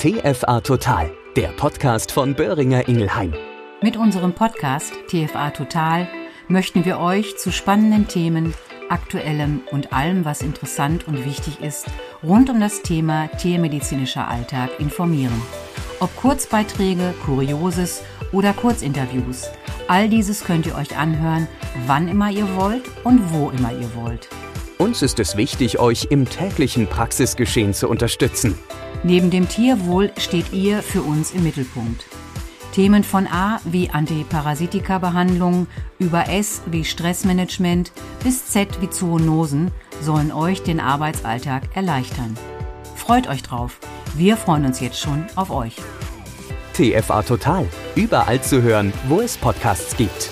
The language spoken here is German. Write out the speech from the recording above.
TFA Total, der Podcast von Böhringer Ingelheim. Mit unserem Podcast TFA Total möchten wir euch zu spannenden Themen, aktuellem und allem, was interessant und wichtig ist, rund um das Thema tiermedizinischer Alltag informieren. Ob Kurzbeiträge, Kurioses oder Kurzinterviews, all dieses könnt ihr euch anhören, wann immer ihr wollt und wo immer ihr wollt. Uns ist es wichtig, euch im täglichen Praxisgeschehen zu unterstützen. Neben dem Tierwohl steht ihr für uns im Mittelpunkt. Themen von A wie Antiparasitika-Behandlung über S wie Stressmanagement bis Z wie Zoonosen sollen euch den Arbeitsalltag erleichtern. Freut euch drauf. Wir freuen uns jetzt schon auf euch. TFA Total, überall zu hören, wo es Podcasts gibt.